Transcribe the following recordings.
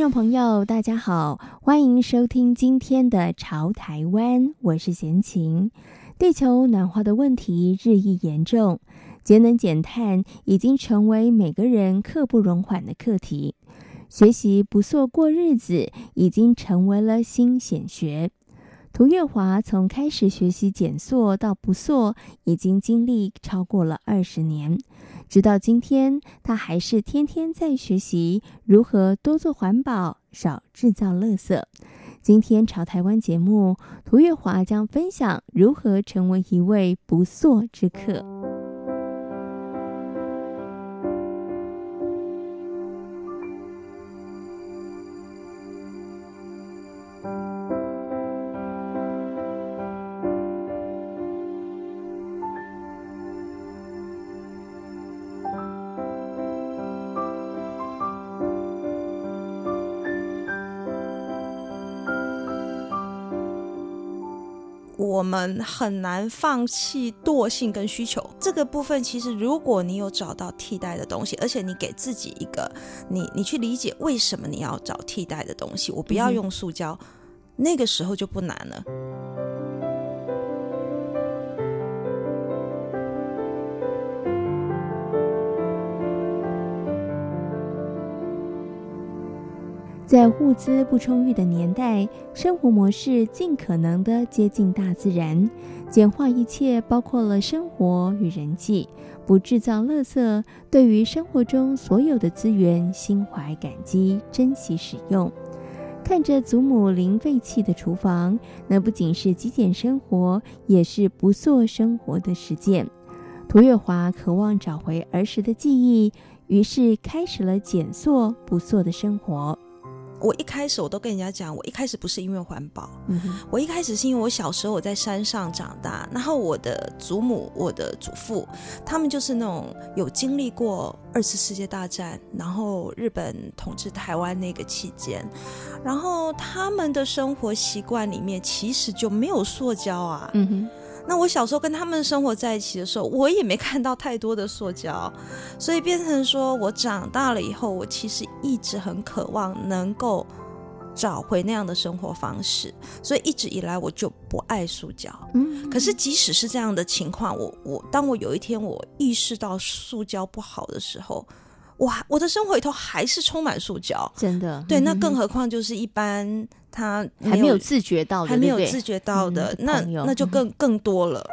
众朋友，大家好，欢迎收听今天的《潮台湾》，我是闲情。地球暖化的问题日益严重，节能减碳已经成为每个人刻不容缓的课题。学习不错过日子，已经成为了新显学。涂月华从开始学习减塑到不塑，已经经历超过了二十年。直到今天，他还是天天在学习如何多做环保，少制造垃圾。今天朝台湾节目，涂月华将分享如何成为一位不塑之客。我们很难放弃惰性跟需求这个部分。其实，如果你有找到替代的东西，而且你给自己一个你，你去理解为什么你要找替代的东西，我不要用塑胶，嗯、那个时候就不难了。在物资不充裕的年代，生活模式尽可能的接近大自然，简化一切，包括了生活与人际，不制造垃圾。对于生活中所有的资源，心怀感激，珍惜使用。看着祖母零废弃的厨房，那不仅是极简生活，也是不做生活的实践。涂月华渴望找回儿时的记忆，于是开始了减塑不塑的生活。我一开始我都跟人家讲，我一开始不是因为环保，嗯，我一开始是因为我小时候我在山上长大，然后我的祖母、我的祖父，他们就是那种有经历过二次世界大战，然后日本统治台湾那个期间，然后他们的生活习惯里面其实就没有塑胶啊，嗯哼。那我小时候跟他们生活在一起的时候，我也没看到太多的塑胶，所以变成说我长大了以后，我其实一直很渴望能够找回那样的生活方式，所以一直以来我就不爱塑胶。嗯，可是即使是这样的情况，我我当我有一天我意识到塑胶不好的时候，哇，我的生活里头还是充满塑胶，真的。对，那更何况就是一般。他还没有自觉到的，还没有自觉到的，嗯、那那就更更多了。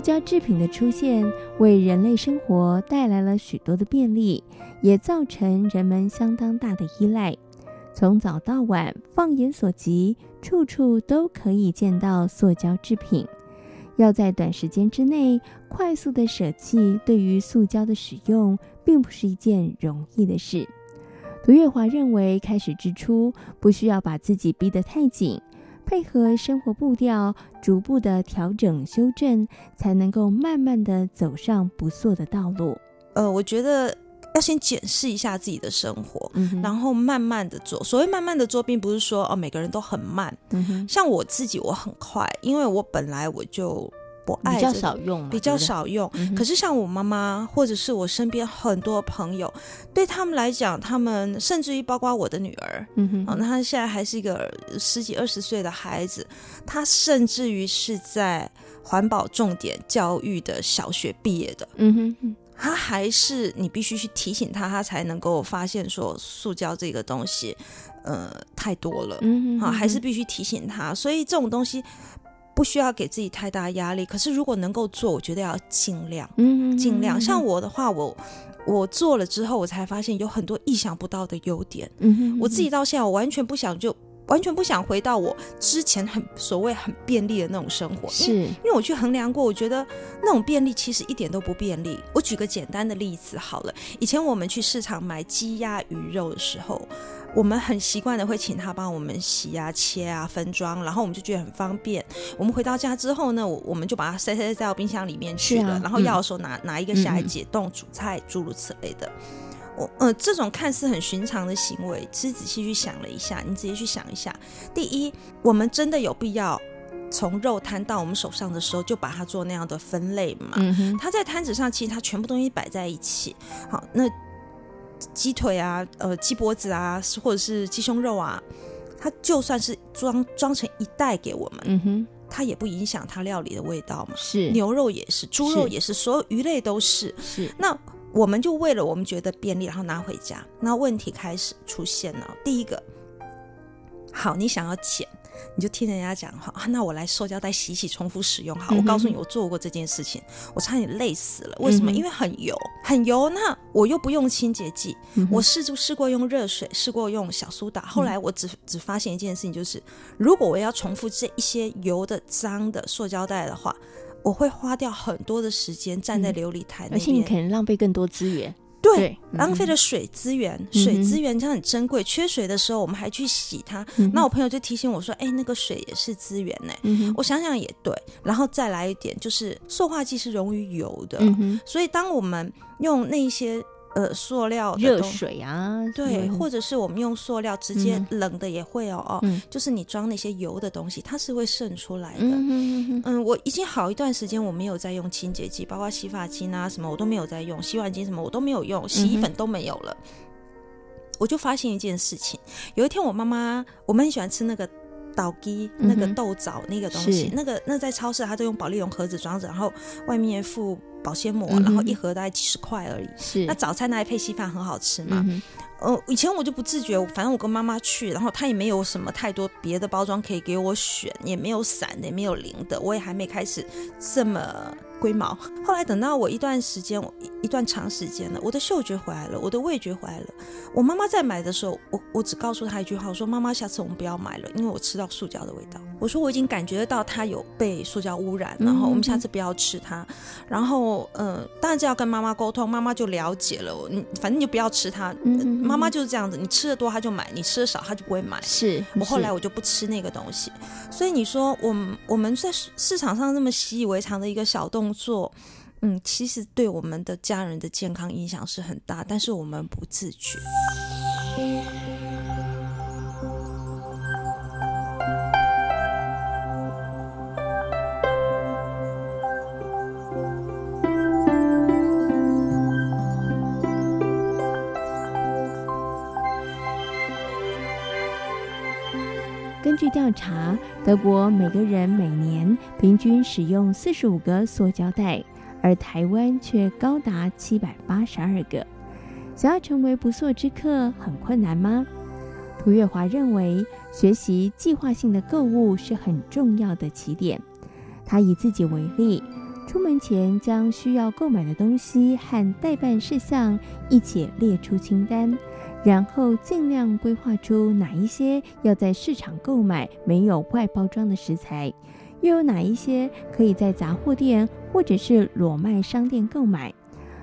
塑胶制品的出现，为人类生活带来了许多的便利，也造成人们相当大的依赖。从早到晚，放眼所及，处处都可以见到塑胶制品。要在短时间之内快速的舍弃对于塑胶的使用，并不是一件容易的事。涂月华认为，开始之初不需要把自己逼得太紧。配合生活步调，逐步的调整修正，才能够慢慢的走上不错的道路。呃，我觉得要先检视一下自己的生活，嗯，然后慢慢的做。所谓慢慢的做，并不是说哦每个人都很慢，嗯，像我自己我很快，因为我本来我就。比较少用，比较少用。可是像我妈妈，或者是我身边很多朋友，嗯、对他们来讲，他们甚至于包括我的女儿，嗯哼，那她现在还是一个十几二十岁的孩子，她甚至于是在环保重点教育的小学毕业的，嗯哼，她还是你必须去提醒她，她才能够发现说塑胶这个东西，呃，太多了，嗯哼，啊，还是必须提醒她。所以这种东西。不需要给自己太大压力，可是如果能够做，我觉得要尽量，嗯，尽量。像我的话，我我做了之后，我才发现有很多意想不到的优点。嗯哼，我自己到现在，我完全不想就完全不想回到我之前很所谓很便利的那种生活。是，因为，因为我去衡量过，我觉得那种便利其实一点都不便利。我举个简单的例子好了，以前我们去市场买鸡鸭鱼肉的时候。我们很习惯的会请他帮我们洗啊、切啊、分装，然后我们就觉得很方便。我们回到家之后呢，我我们就把它塞塞塞到冰箱里面去了，啊、然后要的时候拿、嗯、拿一个下来解冻煮菜，诸如此类的。我呃，这种看似很寻常的行为，其实仔细去想了一下，你仔细去想一下。第一，我们真的有必要从肉摊到我们手上的时候就把它做那样的分类嘛？它在摊子上其实它全部东西摆在一起。好，那。鸡腿啊，呃，鸡脖子啊，或者是鸡胸肉啊，它就算是装装成一袋给我们，嗯哼，它也不影响它料理的味道嘛。是，牛肉也是，猪肉也是，是所有鱼类都是。是，那我们就为了我们觉得便利，然后拿回家，那问题开始出现了。第一个，好，你想要剪。你就听人家讲哈，那我来塑胶袋洗洗，重复使用好。我告诉你，我做过这件事情，我差点累死了。为什么？因为很油，很油。那我又不用清洁剂，我试就试过用热水，试过用小苏打。后来我只只发现一件事情，就是如果我要重复这一些油的脏的塑胶袋的话，我会花掉很多的时间站在琉璃台而且你可能浪费更多资源。对，浪费了水资源，嗯、水资源它很珍贵。缺水的时候，我们还去洗它。嗯、那我朋友就提醒我说：“哎，那个水也是资源呢。嗯”我想想也对。然后再来一点，就是塑化剂是溶于油的，嗯、所以当我们用那些。呃，塑料热水啊，对，或者是我们用塑料直接冷的也会哦，嗯、哦，就是你装那些油的东西，它是会渗出来的。嗯嗯我已经好一段时间我没有在用清洁剂，包括洗发精啊什么我都没有在用，洗碗精什么我都没有用，洗衣粉都没有了。嗯、我就发现一件事情，有一天我妈妈，我们很喜欢吃那个。倒鸡那个豆枣那个东西，嗯、那个那在超市，它都用保丽龙盒子装着，然后外面附保鲜膜，嗯、然后一盒大概几十块而已。是，那早餐拿来配稀饭很好吃嘛。嗯呃，以前我就不自觉，反正我跟妈妈去，然后她也没有什么太多别的包装可以给我选，也没有散的，也没有零的，我也还没开始这么龟毛。后来等到我一段时间，一段长时间了，我的嗅觉回来了，我的味觉回来了。我妈妈在买的时候，我我只告诉她一句话，我说妈妈，下次我们不要买了，因为我吃到塑胶的味道。我说我已经感觉得到它有被塑胶污染，然后我们下次不要吃它。然后，呃，当然就要跟妈妈沟通，妈妈就了解了。你反正你就不要吃它。嗯妈妈就是这样子，你吃的多他就买，你吃的少他就不会买。是我后来我就不吃那个东西，所以你说我们我们在市场上那么习以为常的一个小动作，嗯，其实对我们的家人的健康影响是很大，但是我们不自觉。据调查，德国每个人每年平均使用四十五个塑胶袋，而台湾却高达七百八十二个。想要成为不塑之客很困难吗？涂月华认为，学习计划性的购物是很重要的起点。他以自己为例，出门前将需要购买的东西和待办事项一起列出清单。然后尽量规划出哪一些要在市场购买没有外包装的食材，又有哪一些可以在杂货店或者是裸卖商店购买。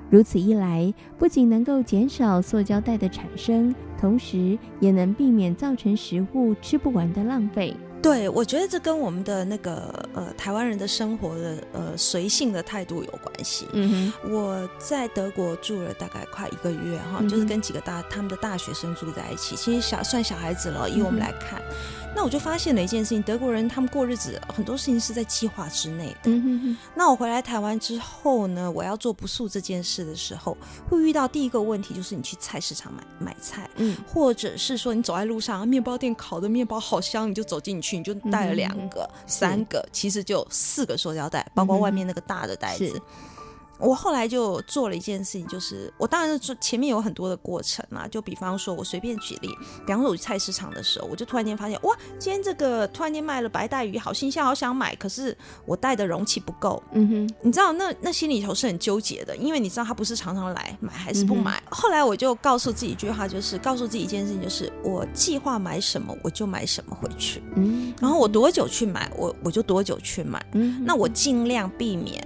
如此一来，不仅能够减少塑胶袋的产生，同时也能避免造成食物吃不完的浪费。对，我觉得这跟我们的那个呃台湾人的生活的呃随性的态度有关系。嗯哼，我在德国住了大概快一个月哈，就是跟几个大他们的大学生住在一起，其实小算小孩子了，以我们来看。嗯那我就发现了一件事情，德国人他们过日子很多事情是在计划之内的。嗯、哼哼。那我回来台湾之后呢，我要做不素这件事的时候，会遇到第一个问题就是你去菜市场买买菜，嗯，或者是说你走在路上，面包店烤的面包好香，你就走进去，你就带了两个、三个，其实就四个塑胶袋，包括外面那个大的袋子。我后来就做了一件事情，就是我当然是做前面有很多的过程啦，就比方说我随便举例，比方说我去菜市场的时候，我就突然间发现，哇，今天这个突然间卖了白带鱼，好新鲜，好想买，可是我带的容器不够。嗯哼，你知道那那心里头是很纠结的，因为你知道他不是常常来买还是不买。嗯、后来我就告诉自己一句话，就是告诉自己一件事情，就是我计划买什么我就买什么回去。嗯，然后我多久去买，我我就多久去买。嗯，那我尽量避免。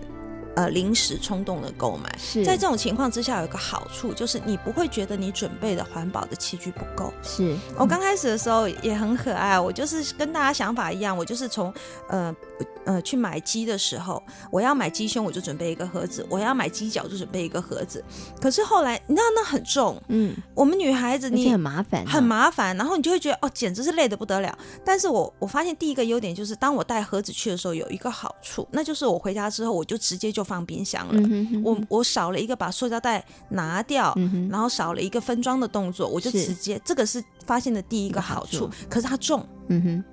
呃，临时冲动的购买，是在这种情况之下有一个好处，就是你不会觉得你准备的环保的器具不够。是我刚开始的时候也很可爱，我就是跟大家想法一样，我就是从呃。呃，去买鸡的时候，我要买鸡胸，我就准备一个盒子；我要买鸡脚，就准备一个盒子。可是后来，你知道那很重，嗯，我们女孩子你很麻烦，很麻烦，然后你就会觉得哦，简直是累得不得了。但是我我发现第一个优点就是，当我带盒子去的时候，有一个好处，那就是我回家之后，我就直接就放冰箱了。嗯、哼哼我我少了一个把塑胶袋拿掉，嗯、然后少了一个分装的动作，我就直接这个是发现的第一个好处。好可是它重，嗯哼。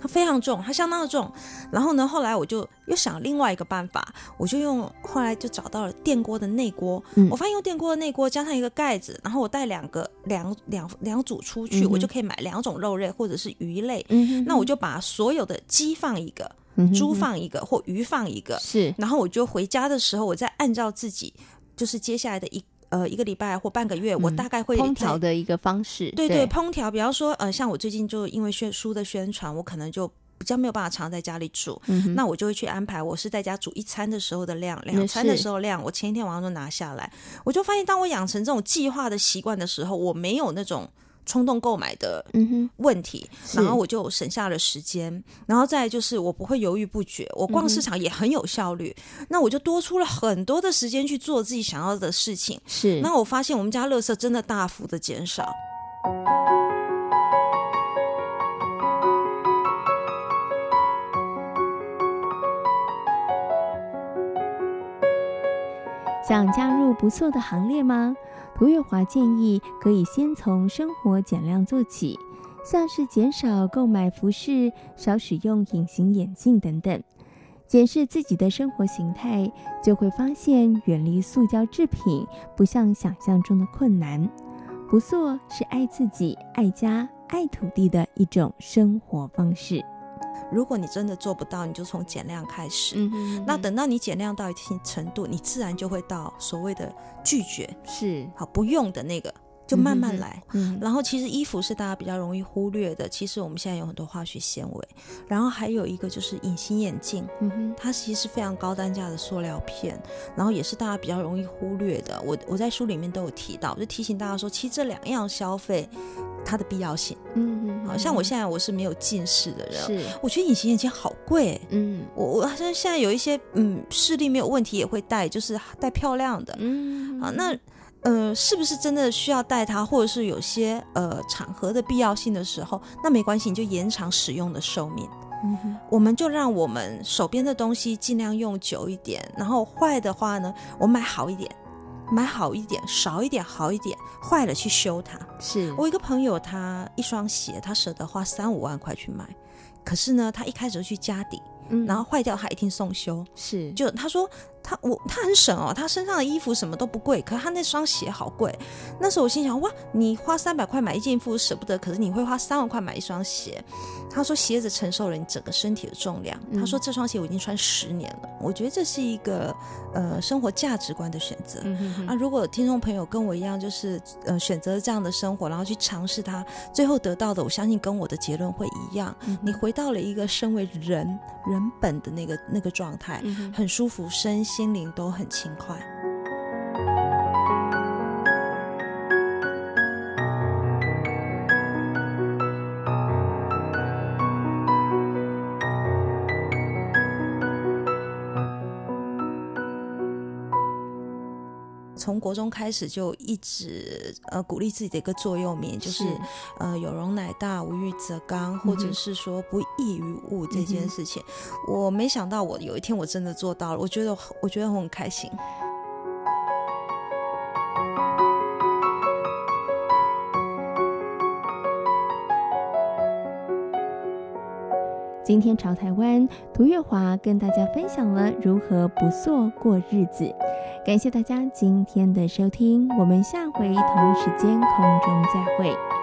它非常重，它相当的重。然后呢，后来我就又想另外一个办法，我就用后来就找到了电锅的内锅。嗯、我发现用电锅的内锅加上一个盖子，然后我带两个两两两组出去，嗯、我就可以买两种肉类或者是鱼类。那我就把所有的鸡放一个，嗯、猪放一个，或鱼放一个。是，然后我就回家的时候，我再按照自己就是接下来的一。呃，一个礼拜或半个月，嗯、我大概会烹调的一个方式。对对，对烹调，比方说，呃，像我最近就因为宣书的宣传，我可能就比较没有办法常在家里煮，嗯、那我就会去安排，我是在家煮一餐的时候的量，两餐的时候量，我前一天晚上就拿下来，我就发现，当我养成这种计划的习惯的时候，我没有那种。冲动购买的问题，嗯、然后我就省下了时间，然后再就是我不会犹豫不决，我逛市场也很有效率，嗯、那我就多出了很多的时间去做自己想要的事情。是，那我发现我们家垃圾真的大幅的减少。想加入不错的行列吗？涂月华建议可以先从生活减量做起，像是减少购买服饰、少使用隐形眼镜等等，检视自己的生活形态，就会发现远离塑胶制品不像想象中的困难。不塑是爱自己、爱家、爱土地的一种生活方式。如果你真的做不到，你就从减量开始。嗯哼嗯哼，那等到你减量到一定程度，你自然就会到所谓的拒绝，是好不用的那个。就慢慢来，嗯，然后其实衣服是大家比较容易忽略的。其实我们现在有很多化学纤维，然后还有一个就是隐形眼镜，嗯哼，它其实是非常高单价的塑料片，然后也是大家比较容易忽略的。我我在书里面都有提到，就提醒大家说，其实这两样消费它的必要性，嗯嗯，好像我现在我是没有近视的人，是，我觉得隐形眼镜好贵，嗯，我我好像现在有一些嗯视力没有问题也会戴，就是戴漂亮的，嗯，好那。呃，是不是真的需要戴它，或者是有些呃场合的必要性的时候，那没关系，你就延长使用的寿命。嗯哼，我们就让我们手边的东西尽量用久一点，然后坏的话呢，我买好一点，买好一点，少一点好一点，坏了去修它。是我一个朋友，他一双鞋，他舍得花三五万块去买，可是呢，他一开始就去家底，嗯，然后坏掉他一定送修。是，就他说。他我他很省哦，他身上的衣服什么都不贵，可是他那双鞋好贵。那时候我心想，哇，你花三百块买一件衣服舍不得，可是你会花三万块买一双鞋。他说鞋子承受了你整个身体的重量。嗯、他说这双鞋我已经穿十年了。我觉得这是一个呃生活价值观的选择。嗯、哼哼啊，如果听众朋友跟我一样，就是呃选择这样的生活，然后去尝试它，最后得到的，我相信跟我的结论会一样。嗯、你回到了一个身为人人本的那个那个状态，嗯、很舒服，身心。心灵都很轻快。从国中开始就一直呃鼓励自己的一个座右铭，就是，是呃有容乃大，无欲则刚，或者是说不异于物这件事情。嗯、我没想到我有一天我真的做到了，我觉得我觉得我很开心。今天潮台湾，涂月华跟大家分享了如何不做过日子。感谢大家今天的收听，我们下回同一时间空中再会。